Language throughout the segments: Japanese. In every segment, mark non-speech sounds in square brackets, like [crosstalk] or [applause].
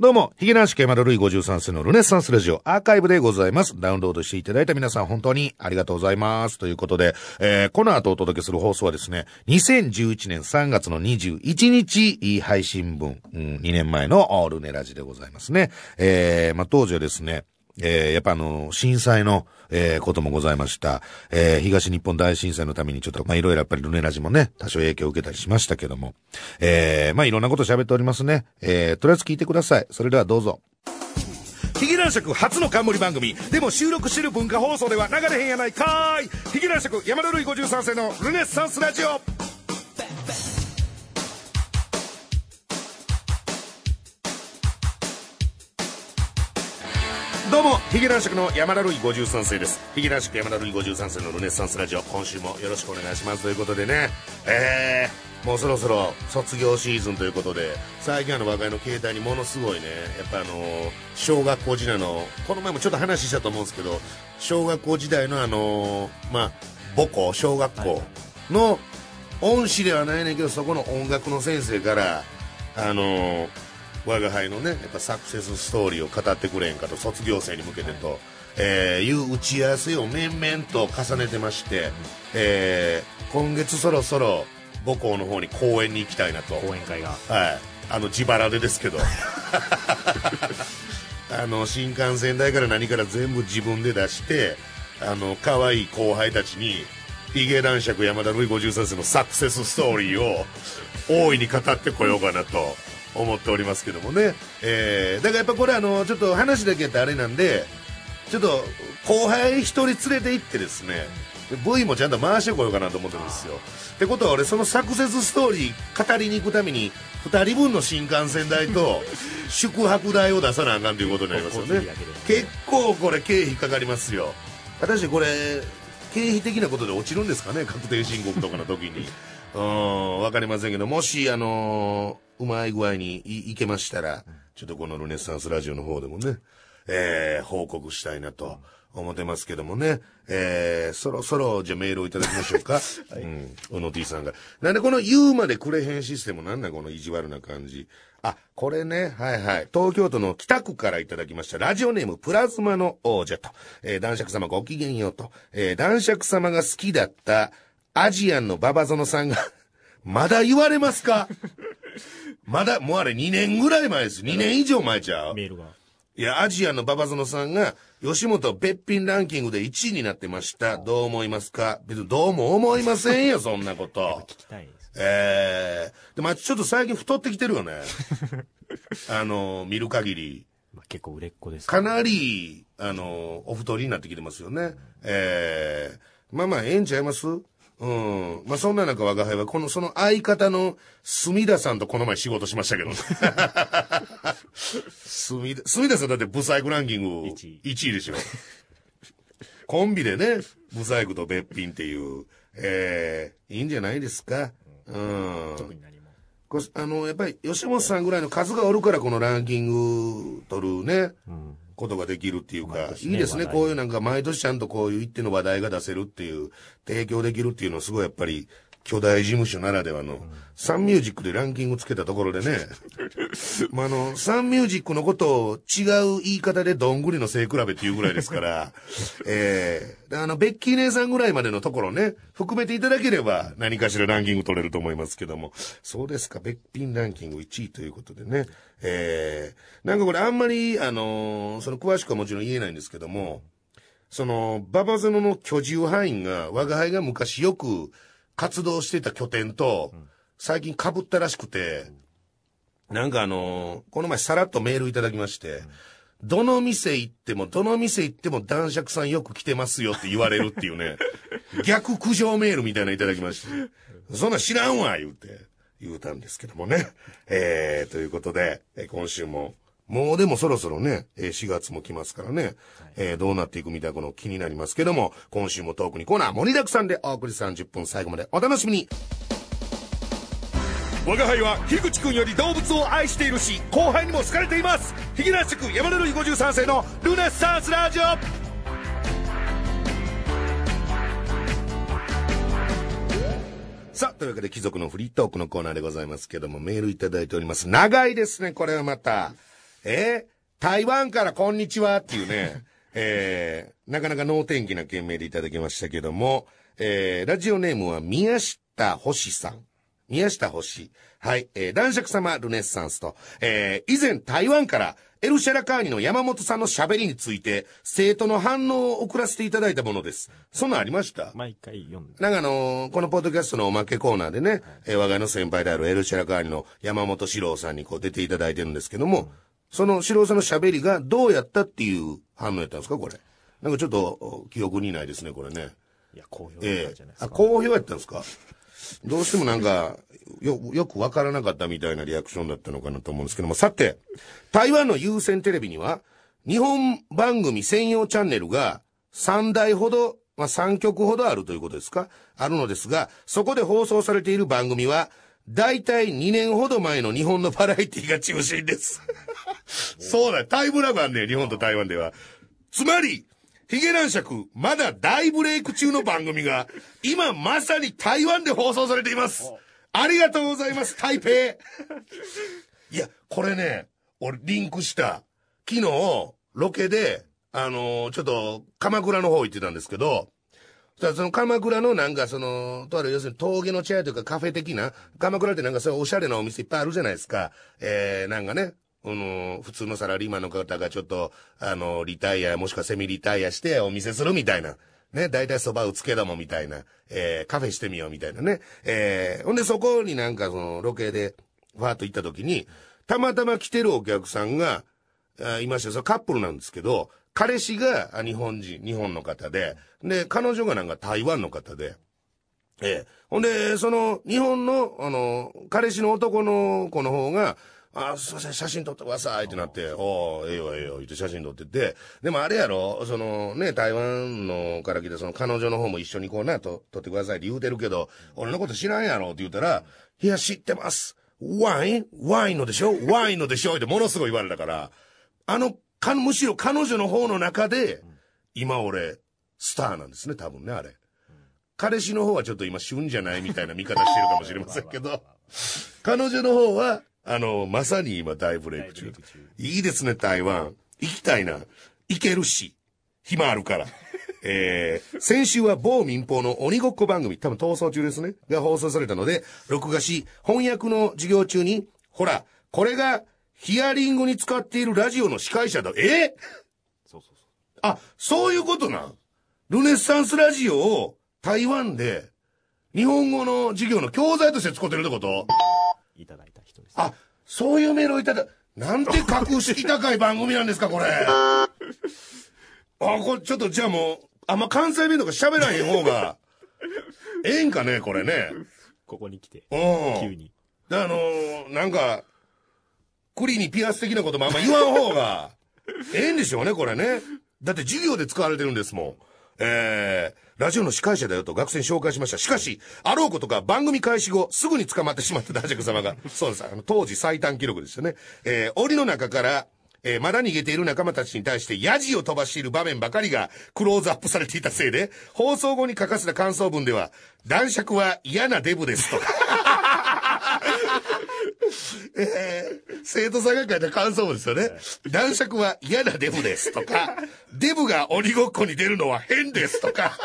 どうも、ヒゲ男子山田ルイ53世のルネッサンスラジオアーカイブでございます。ダウンロードしていただいた皆さん本当にありがとうございます。ということで、えー、この後お届けする放送はですね、2011年3月の21日配信分、うん、2年前のルネラジでございますね。えー、まあ、当時はですね、えー、やっぱあの、震災の、えー、こともございました。えー、東日本大震災のためにちょっと、まあ、いろいろやっぱりルネラジもね、多少影響を受けたりしましたけども。えー、まあ、いろんなこと喋っておりますね。えー、とりあえず聞いてください。それではどうぞ。ヒゲ男爵初の冠番組。でも収録してる文化放送では流れへんやないかーい。ヒゲ男爵山田るい53世のルネッサンスラジオ。どうも、ヒゲ男爵の山田るい53世です。ヒゲ男爵山田るい53世のルネッサンスラジオ、今週もよろしくお願いします。ということでね、えー、もうそろそろ卒業シーズンということで、最近あの若いの携帯にものすごいね、やっぱあの、小学校時代の、この前もちょっと話したと思うんですけど、小学校時代のあの、まあ、母校、小学校の恩師ではないねんけど、そこの音楽の先生から、あのー我が輩のねやっぱサクセスストーリーを語ってくれんかと卒業生に向けてと、えー、いう打ち合わせを面々と重ねてまして、えー、今月そろそろ母校の方に公園に行きたいなと。講演会が。はい。あの自腹でですけど。[laughs] あの新幹線代から何から全部自分で出してあの可愛い後輩たちにヒゲ男爵山田ルイ53世のサクセスストーリーを大いに語ってこようかなと思っておりますけどもね、えー、だからやっぱこれあのちょっと話だけやってあれなんでちょっと後輩一人連れて行ってですね V もちゃんと回してこようかなと思ってるんですよ。ってことは俺そのサクセスストーリー語りに行くために2人分の新幹線代と [laughs] 宿泊代を出さなあかんということになりますよね。結構これ経費かかりますよ。果たしてこれ経費的なことで落ちるんですかね？確定申告とかの時に。[laughs] うん分かりませんけどもしあのーうまい具合にいいけましたら、ちょっとこのルネッサンスラジオの方でもね、えー、報告したいなと思ってますけどもね、えー、そろそろじゃあメールをいただきましょうか。[laughs] はい、うん。小野 T さんが。なんでこの言うまでくれへんシステムなんだこの意地悪な感じ。あ、これね、はいはい。東京都の北区からいただきました。ラジオネームプラズマの王者と、えー、男爵様ごきげんようと、えー、男爵様が好きだったアジアンのババゾノさんがまだ言われますか？まだ、もうあれ2年ぐらい前です。2年以上前ちゃう？メールが。いや、アジアのババゾノさんが、吉本べっぴんランキングで1位になってました。どう思いますか？別にどうも思いませんよ、そんなこと。聞きたいです。ええー、でもちょっと最近太ってきてるよね。[laughs] あの、見る限り。まあ、結構売れっ子です、ね、かなり、あの、お太りになってきてますよね。うん、ええー、まあまあ、ええんちゃいます？うん。まあ、そんな中、我が輩は、この、その相方の、隅田さんとこの前仕事しましたけど。隅田、[laughs] 隅田さんだってブサイクランキング1位 ,1 位でしょ。コンビでね、ブサイクとべっぴんっていう、ええー、いいんじゃないですか。うん。特に何も。こあの、やっぱり、吉本さんぐらいの数がおるから、このランキング取るね。うんことができるっていうか、ね、いいですね。こういうなんか毎年ちゃんとこういう一定の話題が出せるっていう、提供できるっていうのはすごいやっぱり巨大事務所ならではの、サンミュージックでランキングつけたところでね、[laughs] まあ、あの、サンミュージックのことを違う言い方でどんぐりの背比べっていうぐらいですから、え [laughs] えー、あの、ベッキー姉さんぐらいまでのところね、含めていただければ何かしらランキング取れると思いますけども、そうですか、ベッピンランキング1位ということでね、ええー、なんかこれあんまり、あのー、その詳しくはもちろん言えないんですけども、その、ババゼノの居住範囲が、我が輩が昔よく、活動してた拠点と、最近被ったらしくて、なんかあのー、この前さらっとメールいただきまして、どの店行っても、どの店行っても男爵さんよく来てますよって言われるっていうね、[laughs] 逆苦情メールみたいなのいただきまして、そんな知らんわ言うて、言うたんですけどもね。えー、ということで、今週ももうでもそろそろね、4月も来ますからね、はい、えー、どうなっていくみたいなの気になりますけども、今週もトークにコーナー盛りだくさんでお送り30分最後までお楽しみに。我が輩は樋口くんより動物を愛しているし、後輩にも好かれています。ヒゲラッシュ山田るい53世のルネッサンスラジオさあ、というわけで貴族のフリートークのコーナーでございますけども、メールいただいております。長いですね、これはまた。え台湾からこんにちはっていうね、[laughs] えー、なかなか能天気な件名でいただきましたけども、えー、ラジオネームは宮下星さん。宮下星。はい。えー、男爵様ルネッサンスと、えー、以前台湾からエルシャラカーニの山本さんの喋りについて、生徒の反応を送らせていただいたものです。そんなんありました？毎回読んで。なんかあのー、このポッドキャストのおまけコーナーでね、はい、えー、我が家の先輩であるエルシャラカーニの山本史郎さんにこう出ていただいてるんですけども、うん、その史郎さんの喋りがどうやったっていう反応やったんですかこれ？なんかちょっと記憶にないですね、これね。いや、好評じゃないですか。えー、あ、好評やったんですか？どうしてもなんか、よ、よくわからなかったみたいなリアクションだったのかなと思うんですけども、さて、台湾の有線テレビには、日本番組専用チャンネルが3台ほど、まあ、3局ほどあるということですか？あるのですが、そこで放送されている番組は、大体2年ほど前の日本のバラエティが中心です。[laughs] そうだ、タイムラグあんね日本と台湾では。つまり、ヒゲ男爵、まだ大ブレイク中の番組が、今まさに台湾で放送されています。ありがとうございます、台北。いや、これね、俺リンクした。昨日、ロケで、あのー、ちょっと、鎌倉の方行ってたんですけど、そその鎌倉のなんかその、とある要するに峠の茶屋というかカフェ的な、鎌倉ってなんかそういうおしゃれなお店いっぱいあるじゃないですか。えー、なんかね、あの、普通のサラリーマンの方がちょっと、あの、リタイア、もしくはセミリタイアしてお店するみたいな。ね、大体蕎麦打つけどもみたいな。えー、カフェしてみようみたいなね。えー、ほんでそこになんかその、ロケで、ファーっと行った時に、たまたま来てるお客さんが、あいましたそカップルなんですけど、彼氏が日本人、日本の方で、で、彼女がなんか台湾の方で、ええ。ほんで、その、日本の、あの、彼氏の男の子の方が、あ、すいません、写真撮ってくださいってなって、おおええよええよ、言って写真撮ってて、でもあれやろ、そのね、台湾のから来て、その彼女の方も一緒にこうな、と撮ってくださいって言うてるけど、俺のこと知らんやろって言ったら、いや、知ってます。ワイン？ワインのでしょ？ワインのでしょ？ってものすごい言われたから、あの、か、むしろ彼女の方の中で、今俺、スターなんですね、多分ね、あれ。彼氏の方はちょっと今旬じゃないみたいな見方してるかもしれませんけど、彼女の方は、あの、まさに今大ブレイク中。いいですね、台湾。行きたいな。行けるし。暇あるから。えー、先週は某民放の鬼ごっこ番組、多分逃走中ですね、が放送されたので、録画し、翻訳の授業中に、ほら、これが、ヒアリングに使っているラジオの司会者だ。え？そうそうそう。あ、そういうことな。ルネッサンスラジオを台湾で、日本語の授業の教材として使ってるってこと？いただいた人です。あ、そういうメールをいただ、なんて格式高い番組なんですか、これ。あ、これちょっとじゃあもう、あんま関西弁とか喋らへん方が、ええんかね、これね。ここに来て。うん。急に。で、あのー、なんか、栗にピアス的なこともあんま言わん方が、[laughs] ええんでしょうね、これね。だって授業で使われてるんですもん。えー、ラジオの司会者だよと学生に紹介しました。しかし、あろうことか番組開始後、すぐに捕まってしまった大尺様が、[laughs] そうです、あの、当時最短記録ですよね。えー、檻の中から、えー、まだ逃げている仲間たちに対してヤジを飛ばしている場面ばかりがクローズアップされていたせいで、放送後に書かせた感想文では、男爵は嫌なデブですと。[laughs] えー、生徒さんが書いた感想文ですよね。男爵は嫌なデブですとか、[laughs] デブが鬼ごっこに出るのは変ですとか、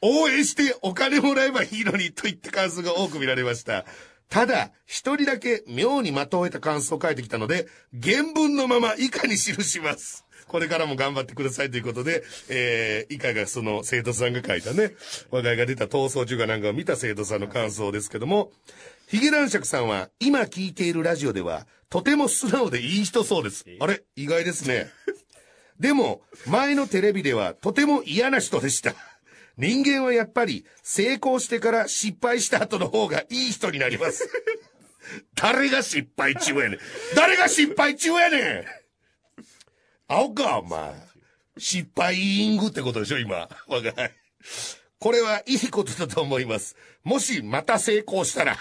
応援してお金もらえばいいのにといった感想が多く見られました。ただ、一人だけ妙に的を得た感想を書いてきたので、原文のまま以下に記します。これからも頑張ってくださいということで、えー、以下がその生徒さんが書いたね、話題が出た逃走中かなんかを見た生徒さんの感想ですけども、ヒゲ男爵さんは今聞いているラジオでは、とても素直でいい人そうです。あれ？意外ですね。でも、前のテレビではとても嫌な人でした。人間はやっぱり成功してから失敗した後の方がいい人になります。誰が失敗中やねん。誰が失敗中やねん青か、お前。失敗イングってことでしょ、今。わかい。これはいいことだと思います。もしまた成功したら、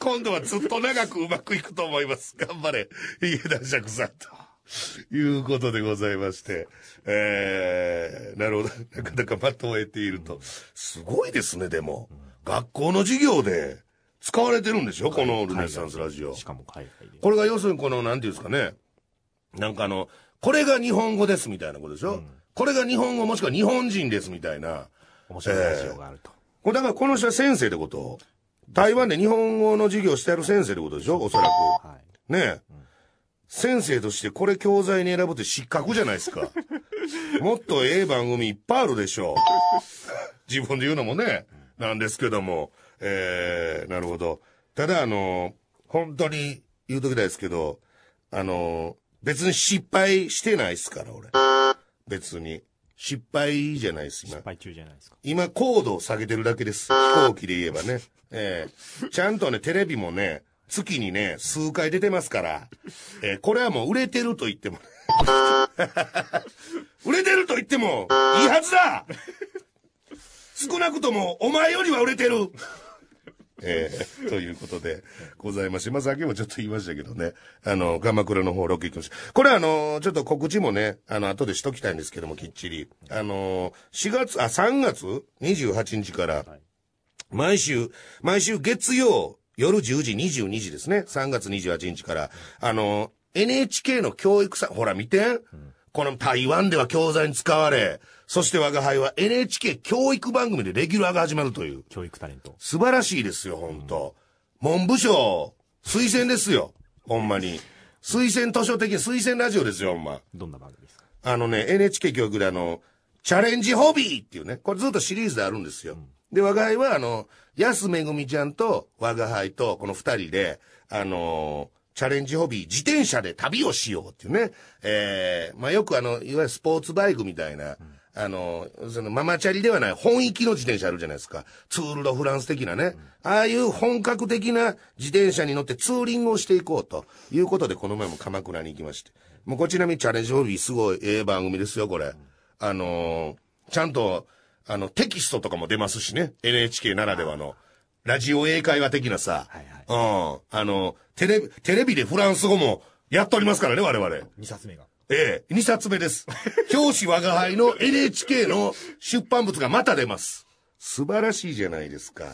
今度はずっと長くうまくいくと思います。頑張れ。家田釈さんと。いうことでございまして。えー、なるほど。なかなかまとえていると。すごいですね、でも。学校の授業で使われてるんでしょこのルネサンスラジオ。しかも海外で。これが要するにこの、なんていうんですかね。なんかあの、これが日本語ですみたいなことでしょ、うん、これが日本語もしくは日本人ですみたいな。面白いラジオがあると。これだからこの人は先生ってこと？台湾で日本語の授業してやる先生ってことでしょ？おそらく。はい、ねえ、うん、先生としてこれ教材に選ぶって失格じゃないですか。[laughs] もっとええ番組いっぱいあるでしょう。自分で言うのもね、なんですけども。えー、なるほど。ただあの、本当に言うときたいですけど、あの、別に失敗してないっすから、俺。別に。失敗じゃないです、今。失敗中じゃないですか。今、高度を下げてるだけです。飛行機で言えばね。えー、ちゃんとね、テレビもね、月にね、数回出てますから、えー、これはもう売れてると言っても、[laughs] 売れてると言っても、いいはずだ少なくとも、お前よりは売れてるえー、ということでございまして、まあ、先もちょっと言いましたけどね、あの、鎌倉の方ロケ行きました。これあの、ちょっと告知もね、あの、後でしときたいんですけども、きっちり。あの、4月、あ、3月？28日から、毎週、毎週月曜、夜10時22時ですね。3月28日から、あの、NHK の教育さ、ほら見て、うん、この台湾では教材に使われ、そして我が輩は NHK 教育番組でレギュラーが始まるという。教育タレント。素晴らしいですよ、本当、うん、文部省、推薦ですよ。ほんまに。推薦図書的推薦ラジオですよ、ほんま。どんな番組ですか？あのね、NHK 教育であの、チャレンジホビーっていうね、これずっとシリーズであるんですよ。うん、で、我が輩はあの、安めぐみちゃんと我が輩とこの二人で、あのーチャレンジホビー、自転車で旅をしようっていうね。ええー、まあよくあの、いわゆるスポーツバイクみたいな、あの、そのママチャリではない本域の自転車あるじゃないですか。ツールドフランス的なね。ああいう本格的な自転車に乗ってツーリングをしていこうということで、この前も鎌倉に行きまして。もうこちらにチャレンジホビーすごいええ番組ですよ、これ。あのー、ちゃんと、あの、テキストとかも出ますしね。NHK ならではの。ラジオ英会話的なさ。はいはい。うん。あの、テレビ、テレビでフランス語もやっておりますからね、我々。2冊目が。ええ、2冊目です。教師我が輩の NHK の出版物がまた出ます。素晴らしいじゃないですか。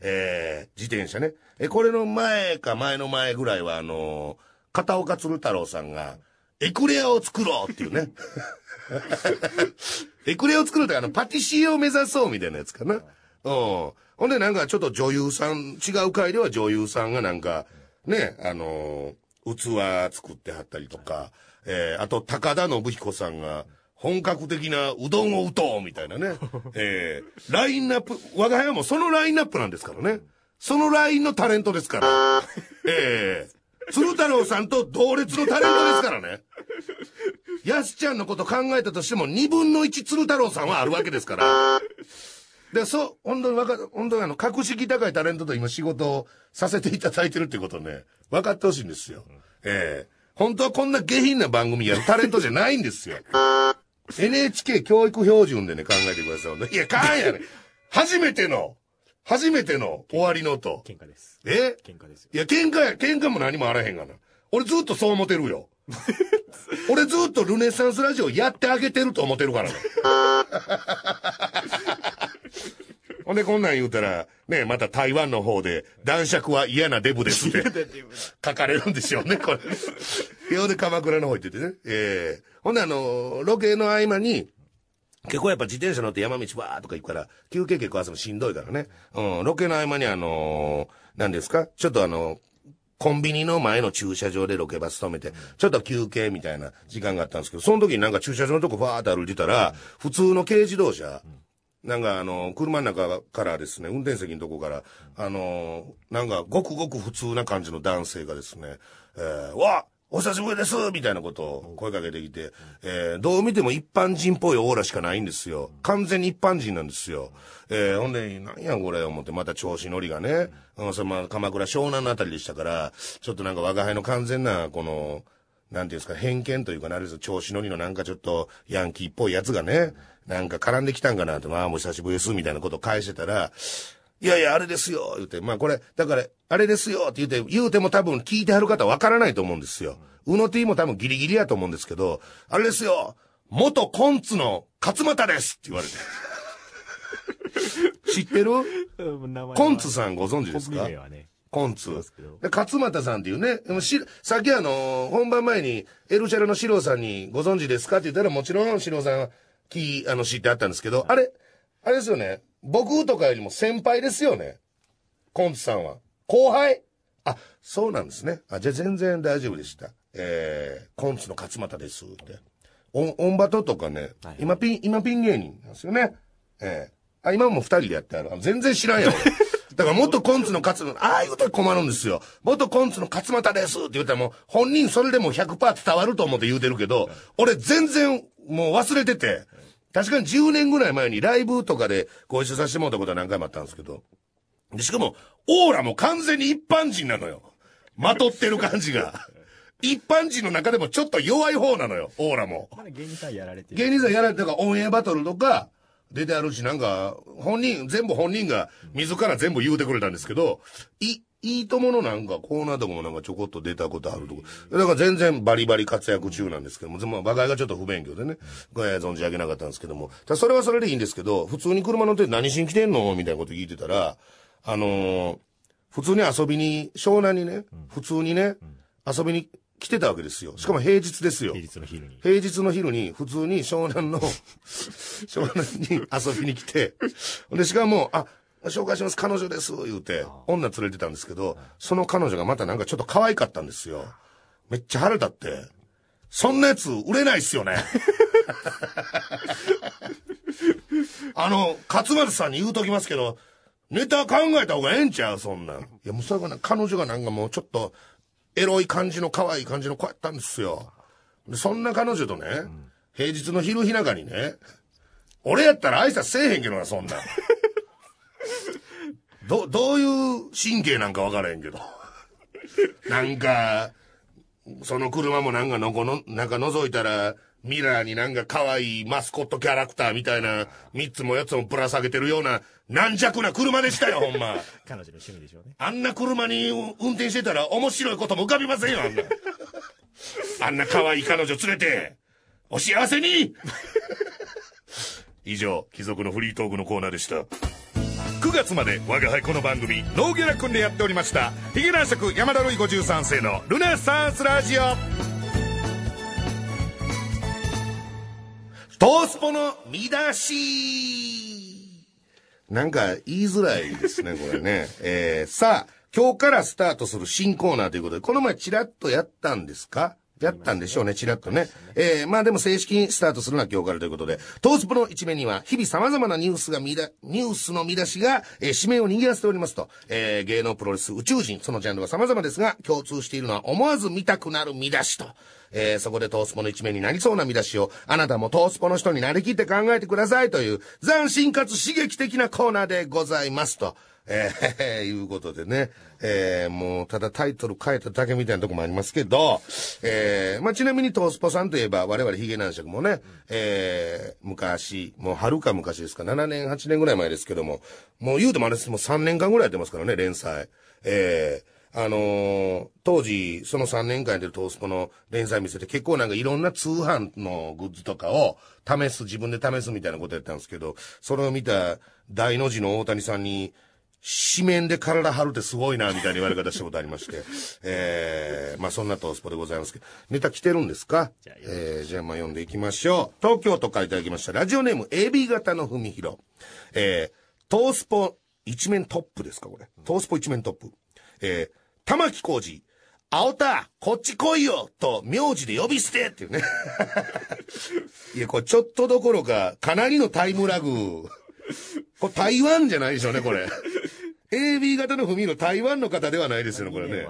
ええ、自転車ね。え、これの前か前の前ぐらいは、あのー、片岡鶴太郎さんが、エクレアを作ろうっていうね。[laughs] エクレアを作るってあの、パティシエを目指そうみたいなやつかな。うん。ほんでなんかちょっと女優さん、違う回では女優さんがなんか、ね、あのー、器作ってはったりとか、えー、あと、高田信彦さんが、本格的なうどんを打とうみたいなね。えー、ラインナップ、我が家もそのラインナップなんですからね。そのラインのタレントですから。ええー、鶴太郎さんと同列のタレントですからね。やすちゃんのこと考えたとしても、二分の一鶴太郎さんはあるわけですから。で、そう、本当にわか、本当にあの、格式高いタレントと今仕事をさせていただいてるってことね、分かってほしいんですよ。ええー本当はこんな下品な番組やるタレントじゃないんですよ。[laughs] NHK 教育標準でね、考えてください。いや、かんやね。初めての、初めての終わりの音。喧嘩です。え？喧嘩ですよ。いや、喧嘩や、喧嘩も何もあらへんがな。俺ずっとそう思ってるよ。[laughs] 俺ずっとルネサンスラジオやってあげてると思ってるからね。ほんでこんなん言うたら、ね、また台湾の方で、男爵は嫌なデブですって、書かれるんでしょうね、これ。ようで鎌倉の方行っててね。ええー、ほんであの、ロケの合間に、結構やっぱ自転車乗って山道わーとか行くから、休憩結構朝もしんどいからね。うん、ロケの合間にあのー、何ですか？ちょっとあの、コンビニの前の駐車場でロケバス止めて、ちょっと休憩みたいな時間があったんですけど、その時になんか駐車場のとこファーって歩いてたら、普通の軽自動車、なんかあの、車の中からですね、運転席のとこから、あの、なんかごくごく普通な感じの男性がですね、えー、わお久しぶりですみたいなことを声かけてきて、えー、どう見ても一般人っぽいオーラしかないんですよ。完全に一般人なんですよ。えー、ほんで、なんやこれ思って、また調子乗りがね、うん、それまあ、鎌倉湘南のあたりでしたから、ちょっとなんか我輩の完全な、この、なんていうんですか、偏見というかな、あれです調子乗りのなんかちょっとヤンキーっぽいやつがね、なんか絡んできたんかなと、まあもう久しぶりです、みたいなことを返してたら、いやいや、あれですよ、言うて、まあこれ、だから、あれですよって言うて、言うても多分聞いてはる方わからないと思うんですよ。うの T も多分ギリギリやと思うんですけど、あれですよ、元コンツの勝俣ですって言われて。[laughs] 知ってる？コンツさんご存知ですか、ね、コンツ。で勝俣さんっていうね、でもしさっきあの、本番前に、エルシャラのシローさんにご存知ですか？って言ったら、もちろんシローさんは、き、あの、知ってあったんですけど、あれ、あれですよね。僕とかよりも先輩ですよね。コンツさんは。後輩？あ、そうなんですね。あ、じゃあ全然大丈夫でした。えー、コンツの勝俣ですって。オン、オンバトとかね、はい今ピン、今ピン芸人なんですよね。えー、あ、今も二人でやってある。あ全然知らんやん。俺 [laughs] だから元コンツの勝俣、ああいうと困るんですよ。元コンツの勝俣ですって言ったらもう、本人それでも100%伝わると思って言うてるけど、俺全然もう忘れてて、確かに10年ぐらい前にライブとかでご一緒させてもらったことは何回もあったんですけど、でしかも、オーラも完全に一般人なのよ。まとってる感じが。一般人の中でもちょっと弱い方なのよ、オーラも。芸人さんやられてる。芸人さんやられてるからオンエアバトルとか出てあるし、なんか、本人、全部本人が自ら全部言うてくれたんですけど、い、いいとものなんかコーナーとかもなんかちょこっと出たことあるとか。だから全然バリバリ活躍中なんですけども、まあ、馬鹿がちょっと不勉強でね、えー存じ上げなかったんですけども、ただそれはそれでいいんですけど、普通に車乗って何しに来てんの？みたいなこと聞いてたら、あのー普通に遊びに、湘南にね、普通にね、遊びに来てたわけですよ。しかも平日ですよ。平日の昼に。平日の昼に普通に湘南の、湘南に遊びに来て、で、しかも、あ、紹介します、彼女です、言うて、女連れてたんですけど、その彼女がまたなんかちょっと可愛かったんですよ。めっちゃ腹立って、そんなやつ売れないっすよね。[laughs] あの、勝松さんに言うときますけど、ネタ考えた方がええんちゃう？そんなん。いや、もうそれがね、彼女がなんかもうちょっと、エロい感じの可愛い感じの子やったんですよ。でそんな彼女とね、平日の昼日中にね、俺やったら挨拶せえへんけどな、そんなん。ど、どういう神経なんか分からへんけど。[laughs] なんか、その車もなんかのこの、なんか覗いたら、ミラーになんか可愛いマスコットキャラクターみたいな、三つも四つもぶら下げてるような、軟弱な車でしたよ、ほんま。[laughs] 彼女の趣味でしょうね。あんな車に運転してたら面白いことも浮かびませんよ、あんな。あんな可愛い彼女連れて、お幸せに以上、貴族のフリートークのコーナーでした。9月まで我が輩この番組、ノーギャラ君でやっておりました、ヒゲ男爵山田るい53世のルネサンスラジオ。トースポの見出しなんか言いづらいですね、これね。[laughs] えー、さあ、今日からスタートする新コーナーということで、この前チラッとやったんですか？やったんでしょうね、チラッとね。えー、まあでも正式にスタートするのは今日からということで、トースポの一面には日々様々なニュースが見だ、ニュースの見出しが、えー、指名を握らせておりますと、えー、芸能プロレス宇宙人、そのジャンルは様々ですが、共通しているのは思わず見たくなる見出しと。えー、そこでトースポの一面になりそうな見出しを、あなたもトースポの人になりきって考えてくださいという、斬新かつ刺激的なコーナーでございますと。えー、いうことでね。えー、もう、ただタイトル変えただけみたいなとこもありますけど、えー、まあ、ちなみにトースポさんといえば、我々ヒゲ男爵もね、えー、昔、もう遥か昔ですか、7年、8年ぐらい前ですけども、もう言うてもあれです、もう3年間ぐらいやってますからね、連載。えー、あのー当時、その3年間やってるトースポの連載見せて結構なんかいろんな通販のグッズとかを試す、自分で試すみたいなことやったんですけど、それを見た大の字の大谷さんに、紙面で体張るってすごいな、みたいな言われ方したことありまして。[laughs] えー、まあそんなトースポでございますけど、ネタ来てるんですか？じゃあえー、じゃあまあ読んでいきましょう。東京都からいただきました。ラジオネーム AB 型の文弘。えー、トースポ一面トップですか、これ。トースポ一面トップ。えー、玉木浩二。青田、こっち来いよと、名字で呼び捨てっていうね。[laughs] いや、これちょっとどころか、かなりのタイムラグ。これ台湾じゃないでしょうね、これ。[laughs] AB 型の文の台湾の方ではないですよね、これね。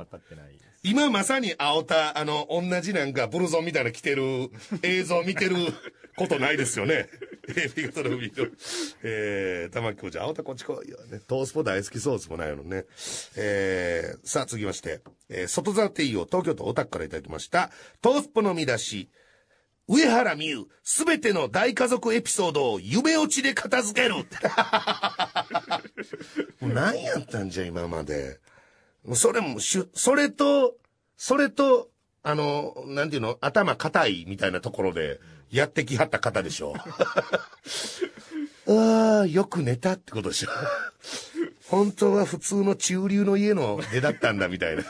今まさに青田、あの、同じなんかブルゾンみたいな着てる [laughs] 映像見てることないですよね。[laughs] AB 型の海の。えー、玉木浩二、青田こっち来いよ。ね、トースポ大好きそうですもんないのね。えー、さあ続きまして、えー、外沢テイオ東京都オタクからいただきました。トースポの見出し。上原美優、すべての大家族エピソードを夢落ちで片付ける。[laughs] もう何やったんじゃ、今まで。もうそれもしゅ、それと、それと、あの、なんていうの、頭硬いみたいなところで、やってきはった方でしょう。[laughs] ああ、よく寝たってことでしょ。本当は普通の中流の家の絵だったんだみたいな。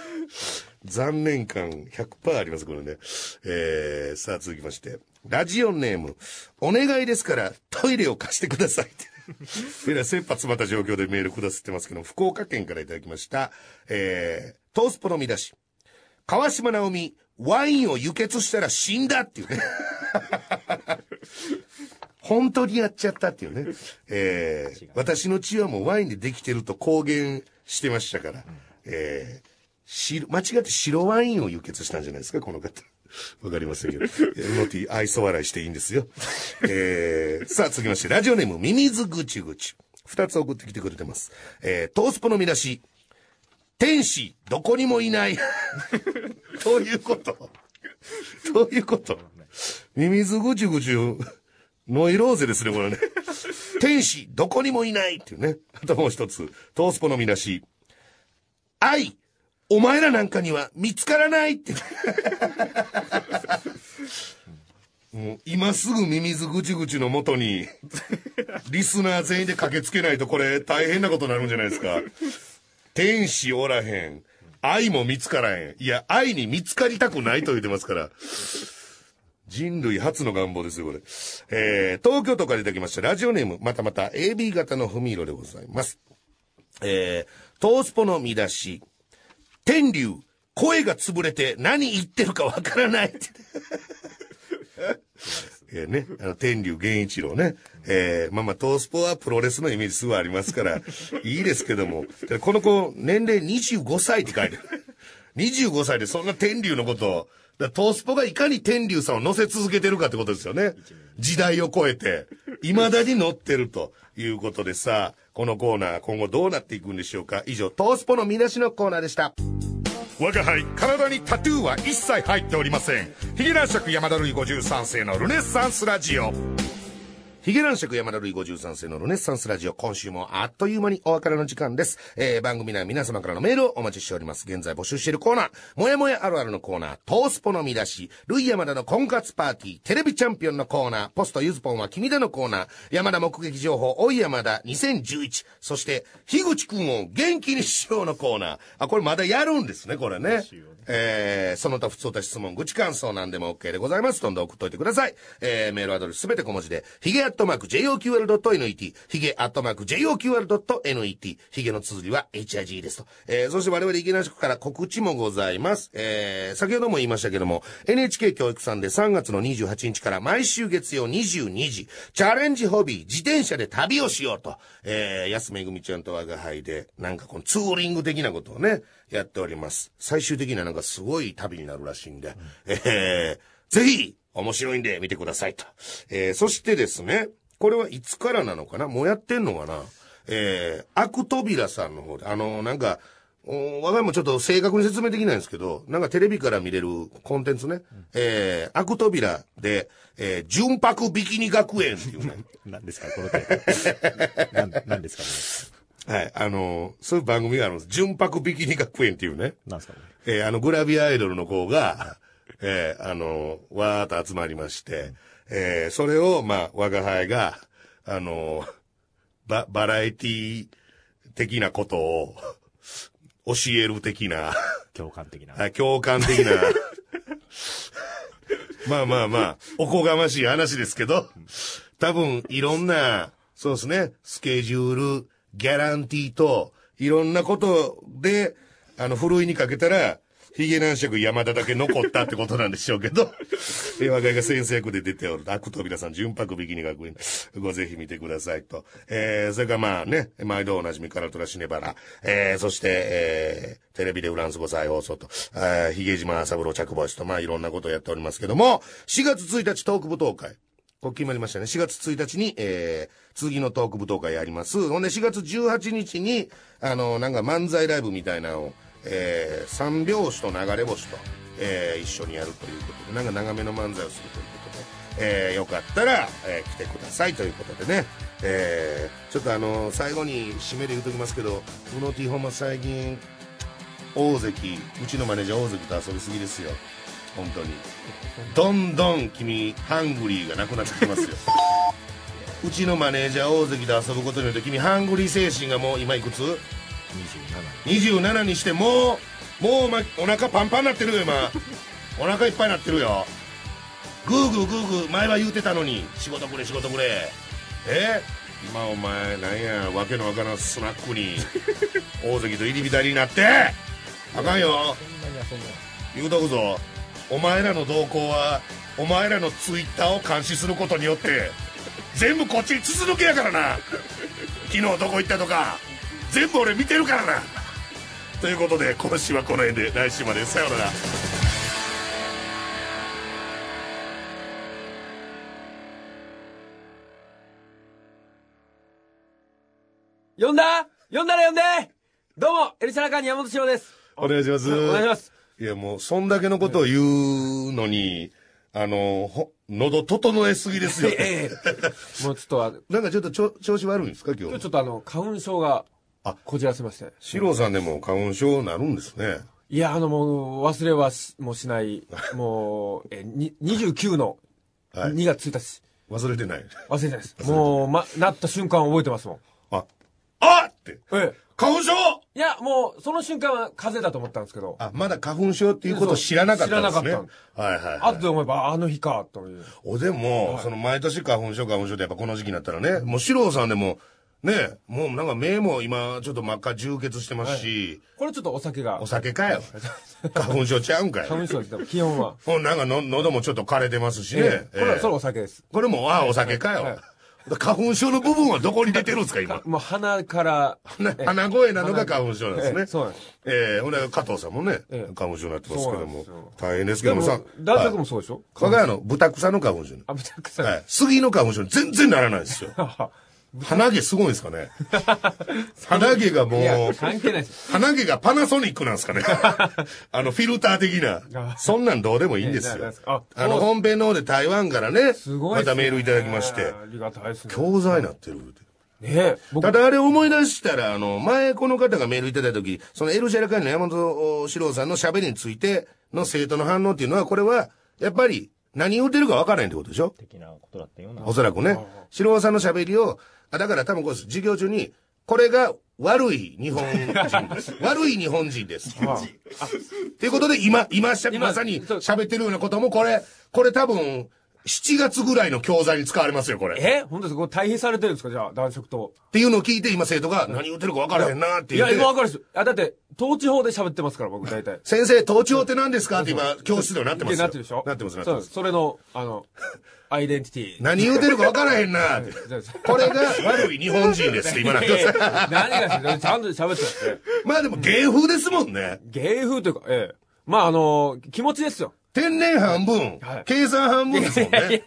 残念感100%あります、これね。えー、さあ続きまして。ラジオネーム、お願いですからトイレを貸してくださいって。[laughs] えら切羽詰まった状況でメールくださってますけど、福岡県からいただきました。えー、トースポの見出し。川島直美、ワインを輸血したら死んだっていうね。[laughs] 本当にやっちゃったっていうね。えー、私の血はもうワインでできてると公言してましたから、えー、し、間違って白ワインを輸血したんじゃないですか、この方。[laughs] わかりませんけど。ノティ愛想笑いしていいんですよ。えー、さあ続きまして、ラジオネーム、ミミズぐちぐち。二つ送ってきてくれてます。えー、トースポの見出し。天使、どこにもいない。[laughs] どういうことどういうことミミズぐちぐち、ノイローゼですね、これね。天使、どこにもいないっていうね。あともう一つ、トースポの見出し。愛、お前らなんかには見つからないって。もう今すぐミミズぐちぐちのもとに、リスナー全員で駆けつけないとこれ大変なことになるんじゃないですか。天使おらへん。愛も見つからへん。いや、愛に見つかりたくないと言ってますから。人類初の願望ですよ、これ。えー、東京都からいただきました。ラジオネーム、またまた AB 型の文色でございます。えー、トースポの見出し。天竜、声が潰れて何言ってるかわからないって。[laughs] えね、あの、天竜源一郎ね。えー、まあまあ、トースポはプロレスのイメージすごいありますから、[laughs] いいですけども、この子、年齢25歳って書いてる。25歳でそんな天竜のことを、だトースポがいかに天竜さんを乗せ続けてるかってことですよね。時代を超えて、未だに乗ってるということでさ、このコーナー今後どうなっていくんでしょうか？以上、トースポの見出しのコーナーでした。我が輩、体にタトゥーは一切入っておりません。ヒゲ男爵山田るい53世のルネッサンスラジオ。ヒゲ男爵山田るい53世のルネッサンスラジオ、今週もあっという間にお別れの時間です。えー、番組内皆様からのメールをお待ちしております。現在募集しているコーナー、もやもやあるあるのコーナー、トースポの見出し、ルイ山田の婚活パーティー、テレビチャンピオンのコーナー、ポストユズポンは君でのコーナー、山田目撃情報、おい山田2011、そして、樋口くんを元気にしようのコーナー。あ、これまだやるんですね、これね。えー、その他普通た質問、愚痴感想なんでも OK でございます。どんどん送っといてください。えー、メールアドレスすべて小文字で、ヒゲアットマーク JOQR.net、ヒゲアットマーク JOQR.net、ヒゲの綴りは HIG ですと。えー、そして我々池梨区から告知もございます。えー、先ほども言いましたけども、NHK 教育さんで3月の28日から毎週月曜22時、チャレンジホビー、自転車で旅をしようと、えー、安めぐみちゃんと我が輩で、なんかこのツーリング的なことをね、やっております。最終的にはなんかすごい旅になるらしいんで、うん、えー、ぜひ、面白いんで見てくださいと。えー、そしてですね、これはいつからなのかな？もうやってんのかな？えー、アクトビラさんの方で、あのー、なんか、我が家もちょっと正確に説明できないんですけど、なんかテレビから見れるコンテンツね、うん、えー、アクトビラで、えー、純白ビキニ学園っていうね。[laughs] 何ですか、このタイトル。何ですか？ね。はい。あの、そういう番組があるんです。純白ビキニ学園っていうね。なんすかね。えー、あの、グラビアアイドルの子が、えー、あの、わーっと集まりまして、うん、えー、それを、まあ、我が輩が、あの、バ、バラエティ的なことを、教える的な。共感的な。はい、共感的な。[laughs] まあまあまあ、おこがましい話ですけど、多分、いろんな、そうですね、スケジュール、ギャランティーと、いろんなことで、あの、ふるいにかけたら、ヒゲ男爵山田だけ残ったってことなんでしょうけど、[laughs] え、若いが先生役で出ておる、悪扉さん、純白ビキニ学園、ごぜひ見てくださいと。えー、それからまあね、毎度おなじみからトラシネバラ、えー、そして、えー、テレビでフランス語再放送と、えー、ヒゲ島三郎着星と、まあいろんなことをやっておりますけども、4月1日トーク舞踏会。こう決まりましたね。4月1日に、えー、次のトーク舞踏会やります。ほんで4月18日に、あの、なんか漫才ライブみたいなのを、えー、三拍子と流れ星と、えー、一緒にやるということで、なんか長めの漫才をするということで、えー、よかったら、えー、来てくださいということでね、えー、ちょっとあの、最後に締めで言うときますけど、うの T ほんま最近、大関、うちのマネージャー大関と遊びすぎですよ。本当に。どんどん君ハングリーがなくなってきますよ。[laughs] うちのマネージャー大関と遊ぶことによって君ハングリー精神がもう今いくつ？?27。27にしてもうもうお腹パンパンになってるよ今。[laughs] お腹いっぱいになってるよ。グーグーグーグー前は言うてたのに。仕事くれ仕事くれ。え？今お前なんやわけのわからんスナックに [laughs] 大関と入り浸りになって。あかんよ。言うとくぞ。お前らの動向はお前らのツイッターを監視することによって全部こっちに筒抜けやからな。[laughs] 昨日どこ行ったとか全部俺見てるからな。ということで今週はこの辺で来週まで。さようなら。呼んだ？呼んだら呼んで！どうも、エルシャラカーニ山本翔です。お願いします。お願いします。いやもうそんだけのことを言うのにあのほ喉整えすぎですよ、ええ。[laughs] もうちょっとあ、なんかちょっとちょ調子悪いんですか今今日日ちょっとあの、花粉症が、あこじらせまして。四郎さんでも花粉症なるんですねいや、あの、もう、忘れはし、もうしない、[laughs] もう、え、に、29のはい2月1日。忘れてない忘れてないです。もう、ま、なった瞬間覚えてますもん。ああってええ。花粉症？いや、もう、その瞬間は風邪だと思ったんですけど、あ、まだ花粉症っていうことを知らなかったんですね。知らなかっはいはい、はい。後で思えば、ああの日か、という。おでも、その毎年花粉症花粉症でやっぱこの時期になったらね、もう四郎さんでも、ね、もうなんか目も今ちょっと真っ赤充血してますし、これちょっとお酒がお、酒かよ。[laughs] 花粉症ちゃうんかい。花粉症です。でも基本は。ほんなんかの喉もちょっと枯れてますしね。ええこれそれお酒です。これも、ああ、お酒かよ。はい花粉症の部分はどこに出てるんですか、今？もう鼻から、な鼻声なのが花粉症なんですね。ええそうなんです。ええほんで、加藤さんもね、ええ花粉症になってますけども大変ですけどもさ。大学はいもそうでしょ？我が家の豚草の花粉症に。あ、ぶたくさん。はい。杉の花粉症に全然ならないですよ。[laughs] 鼻毛すごいんですかね？鼻毛がもう、関係ないです。鼻毛がパナソニックなんですかね？[laughs] あの、フィルター的な。そんなんどうでもいいんですよああの、本編の方で台湾からね、またメールいただきまして、ありがたいですね。教材になってるただあれ思い出したら、あの、前この方がメールいただいた時、そのエルシャラ会の山本史郎さんの喋りについての生徒の反応っていうのは、これは、やっぱり何言うてるか分からへんってことでしょ？的なことだったような。おそらくね。史郎さんの喋りを、あ、だから多分これ授業中に、これが悪い日本人です。[laughs] 悪い日本人です。っていうことで、今、今しゃ、今まさに喋ってるようなことも、これ、これ多分、7月ぐらいの教材に使われますよ、これ。っえ？本当ですか？これ対比されてるんですか？じゃあ、男色と。ていうのを聞いて、今生徒が何言ってるか分からへんなっていや、言って。今わかるです。あ、だって、統治法で喋ってますから、僕、大体。先生、統治法って何ですか？って今、教室ではなってますよ。なってるでしょ？なってます、なってそうです。ます。それの、あの、[laughs] アイデンティティ。何言うてるか分からへんなって。[laughs] これが悪い日本人ですって今なってます。何がですか？ちゃんと喋ってますね。まあでも芸風ですもんね。芸風というか、ええ。まあ、あの、気持ちですよ。天然半分、はい計算半分ですもんね。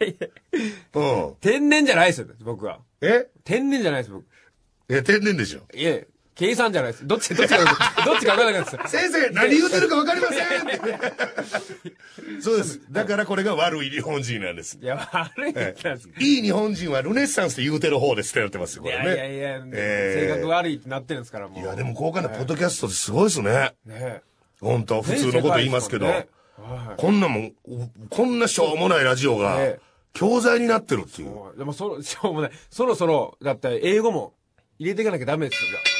うん。天然じゃないですよ、僕は。え？天然じゃないです、僕。え、天然でしょ。いえ、計算じゃないです。どっち、どっちか、どっちか分からなかったです。先生、何言うてるか分かりませんって。[laughs] そうです。だからこれが悪い日本人なんです。いや、悪いなんですいい日本人はルネッサンスって言うてる方ですってなってますよ、こいれね。やいやいや、えー性格悪いってなってるんですから、もう。いや、でも豪華なポッドキャストってすごいですね。ね本当普通のこと言いますけど。ねはこんなもん、こんなしょうもないラジオがね、教材になってるっていう。い。でも、そろ、しょうもない。そろそろ、だって、英語も入れていかなきゃダメですよ。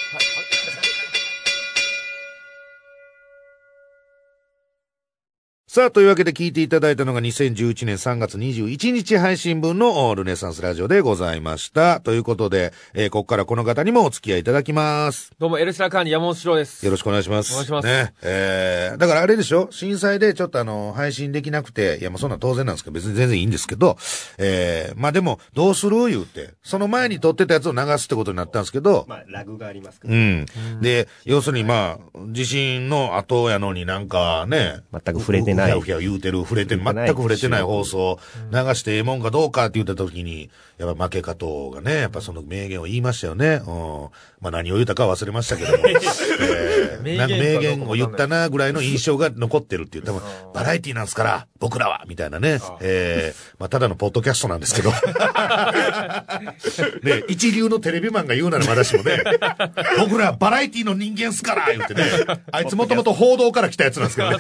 さあ、というわけで聞いていただいたのが2011年3月21日配信分のおルネサンスラジオでございました。ということで、えーここからこの方にもお付き合いいただきます。どうも、エルシラカーニ山本史郎です。よろしくお願いします。お願いしますね。えー、だからあれでしょ？震災でちょっとあの、配信できなくて、いや、まあそんなん当然なんですけど、別に全然いいんですけど、えー、まあでも、どうする言うて、その前に撮ってたやつを流すってことになったんですけど、まあ、ラグがありますから。うん。で、要するにまあ、地震の後やのになんかね、全く触れてないふやふや言うてる、触れてる、全く触れてない放送、流してええもんかどうかって言った時に、やっぱ負け加藤がね、やっぱその名言を言いましたよね。うん。まあ何を言ったか忘れましたけども、[laughs] えー、名言なんか名言を言ったなぐらいの印象が残ってるっていう、多分、バラエティなんですから、僕らは、みたいなね。えー、まあただのポッドキャストなんですけど。[laughs] ね、一流のテレビマンが言うならまだしもね、僕らバラエティの人間っすから言ってね、あいつもともと報道から来たやつなんですけどね。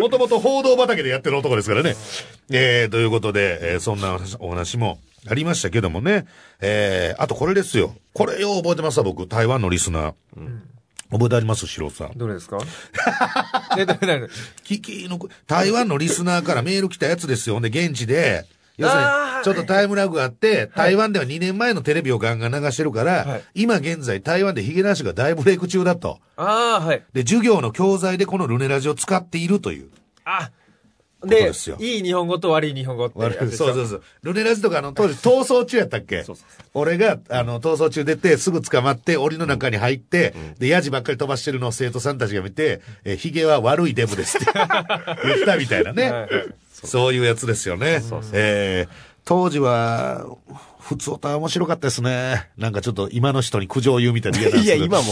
もともと報道畑でやってる男ですからね。えー、ということで、えーそんなお話もありましたけどもね。えー、あとこれですよ。これよう覚えてますわ、僕。台湾のリスナー。覚えてあります白さん。どれですか？[laughs] え、どれどれキキの、台湾のリスナーから [laughs] メール来たやつですよ。ほんで、現地で、要するにちょっとタイムラグがあって、台湾では2年前のテレビをガンガン流してるから、はい今現在台湾でヒゲ男子が大ブレイク中だと。ああ、はい。で、授業の教材でこのルネラジを使っているという。あとでですよ。いい日本語と悪い日本語ってそうそうそう。ルネラジとかあの当時逃走中やったっけ？俺が、あの、逃走中出て、すぐ捕まって、檻の中に入って、で、ヤジばっかり飛ばしてるのを生徒さんたちが見て、え、ヒゲは悪いデブですって言ったみたいなね。はい。はいそう。いうやつですよね。えー当時は、普通歌は面白かったですね。なんかちょっと今の人に苦情を言うみたいなんいや、ですけど今も、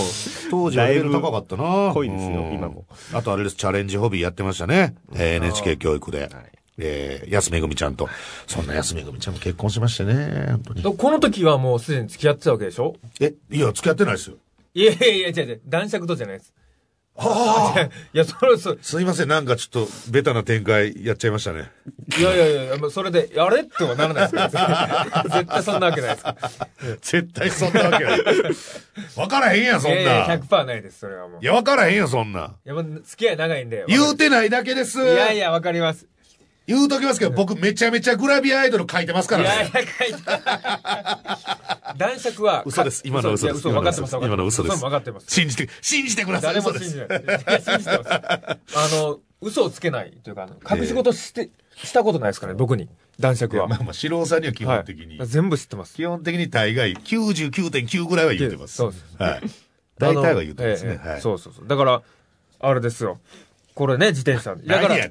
当時はレベル高かったな。濃いですようん今も。あとあれです、チャレンジホビーやってましたね。えー NHK 教育で。えー、安めぐみちゃんと。そんな安めぐみちゃんも結婚しましてね。本当に。この時はもうすでに付き合ってたわけでしょ？え、いや、付き合ってないですよ。いやいやいや、違う違う、男爵とじゃないです。はあ。いや、それ、そすいません、なんかちょっと、ベタな展開やっちゃいましたね。いやいやいや、まあそれで、あれってはならないですから。[laughs] 絶対そんなわけないですから。絶対そんなわけない。わからへんやん、そんな。いやいや、い100%ないです、それはもう。いや、わからへんやん、そんな。や、もう付き合い長いんで。言うてないだけです。いやいや、わかります。言うときますけど、僕めちゃめちゃグラビアアイドル書いてますかいやいらね。や、書いて。男爵は。嘘です今の嘘ですいや嘘、分かってます、今の嘘です分かってます。信じて、信じてください。誰も信じない。いや信じてます。あの、嘘をつけないというか、隠し事して、したことないですかね、僕に。男爵は。まあまあ、素人さんには基はい本的に。全部知ってます。基本的に大概99.9ぐらいは言ってます。そうですはい。大体は言ってますね。そうそうそう。だから、あれですよ。これね、自転車。だから、[laughs] い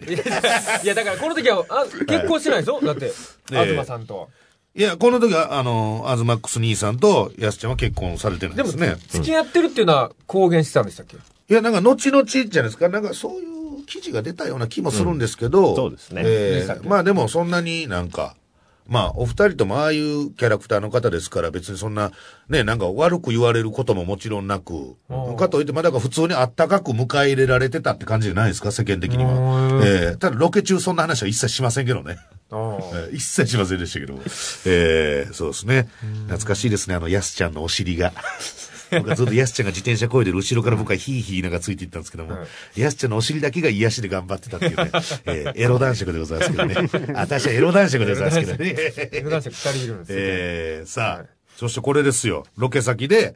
や、だからこの時は、あ結婚してないでしょだって、ええ東さんとは。いや、この時は、あの、アズマックス兄さんとヤスちゃんは結婚されてないでも、ですね。付き合ってるっていうのは公言してたんでしたっけ？いや、なんか、後々じゃないですか。なんか、そういう記事が出たような気もするんですけど。そうですねえでしたっけえまあでも、そんなになんか、まあ、お二人ともああいうキャラクターの方ですから、別にそんな、ね、なんか悪く言われることももちろんなく、うんかといって、まあ、だから普通にあったかく迎え入れられてたって感じじゃないですか、世間的にうんは。ええただ、ロケ中そんな話は一切しませんけどね。[laughs] 一切しませんでしたけど。えーそうですね。懐かしいですね、あの、ヤスちゃんのお尻が。[laughs] 僕はずっとヤスちゃんが自転車こいでる後ろから僕はヒーヒーなんかついていったんですけども、はいヤスちゃんのお尻だけが癒しで頑張ってたっていうね、[laughs] えーエロ男爵でございますけどね。[laughs] 私はエロ男爵でございますけどね。エグ男爵二人いるんですよ。えーさあ、はいそしてこれですよ。ロケ先で、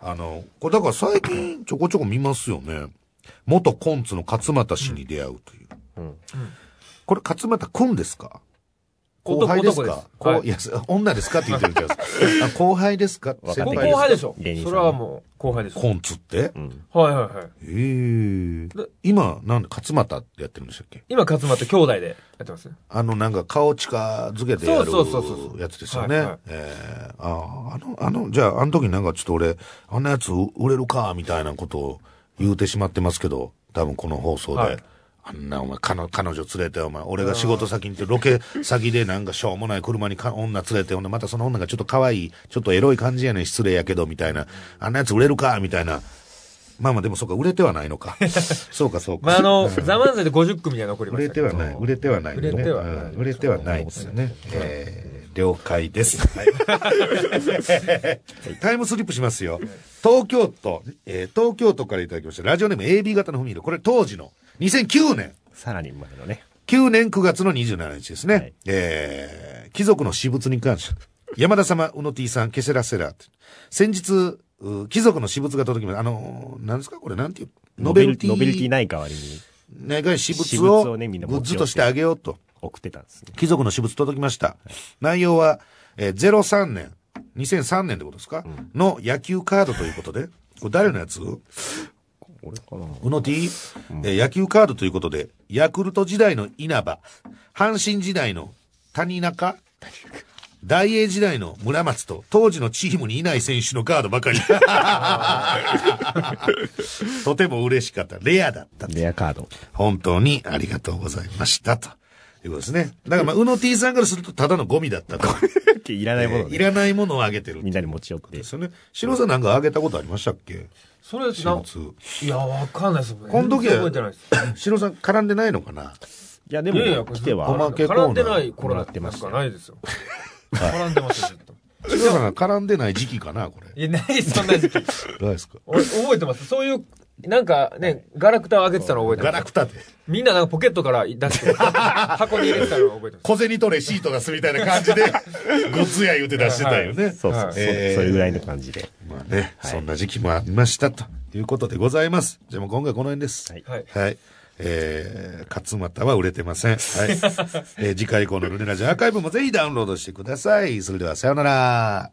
あの、これだから最近ちょこちょこ見ますよね。元コンツの勝俣氏に出会うという。これ勝俣くんですか？後輩ですか？いいや、女ですか？って言ってるんじゃないですか。あ [laughs] 後輩ですか？後輩でしょ。芸人さんそれはもう後輩でしょ。コンツって？うん。はいはいはい。ええで今、なんで、勝俣ってやってるんでしたっけ？今、勝間って兄弟でやってますね。あの、なんか顔近づけてやるそうそうそうそうやつですよね。はいはいええああ、あの、あの、じゃあ、あの時なんかちょっと俺、あんなやつ売れるか、みたいなことを言うてしまってますけど、多分この放送で。はいあんなお前、彼女彼女連れて、お前、俺が仕事先に行って、ロケ先でなんかしょうもない車にか女連れて、ほんで、またその女がちょっと可愛い、ちょっとエロい感じやねん、失礼やけど、みたいな。あんなやつ売れるか、みたいな。まあまあ、でもそうか、売れてはないのか。[laughs] そうか、そうか。まあ、あの、ザ・マンザイで50組には残りま売したけど。れてはない。売れてはない、ね。売れてはないうん売れてはないですよね。えー、了解です。[laughs] はいタイムスリップしますよ。東京都、えー東京都からいただきました。ラジオネーム AB 型のフミル。これ当時の2009年。さらに前のね。9年9月の27日ですね。はいえー、貴族の私物に関して。山田様、うの T さん、ケセラセラ。先日、う貴族の私物が届きました。あの、なんですか？これ、なんていう？ノベルティノベルティない代わりに長い私私物をグッズとしてあげようと。送ってたんですね。貴族の私物届きました。内容は、えー、03年、2003年ってことですか、の野球カードということで、これ誰のやつ？俺かなうの T、えー野球カードということで、ヤクルト時代の稲葉、阪神時代の谷中、大英時代の村松と、当時のチームにいない選手のカードばかり。[laughs] とても嬉しかった。レアだった。レアカード。本当にありがとうございました。と。いうことですね。だからまあ、うの T さんからするとただのゴミだったと。[laughs] いらないものをいらないものをあげてる。みんなに持ち寄ってで。すよね。白さんなんかあげたことありましたっけ？それ、私な物。いや、わかんないですもんね。この時は全然覚えてないです。白さん絡んでないのかな？いや、でも、来ておまは、けコーナー絡んでない頃っててますかないですよ。絡んでますよ、ずっと。白さんが絡んでない時期かなこれ。いや、ないそんな時期。どうですか？俺、覚えてます。そういう、なんかね、ガラクタをあげてたの覚えてます？ガラクタで。みんななんかポケットから出して、[laughs] 箱に入れてたのを覚えてます。小銭取れシート出すみたいな感じで、[laughs] ごつや言うて出してたよね。そうそう、はいそうえーそれぐらいの感じで。まあね、そんな時期もありましたということでございます。じゃあもう今回この辺です。はいはい。はい。えー、勝俣は売れてません。[laughs] はい。えー次回以降のルネラジオアーカイブもぜひダウンロードしてください。それではさようなら。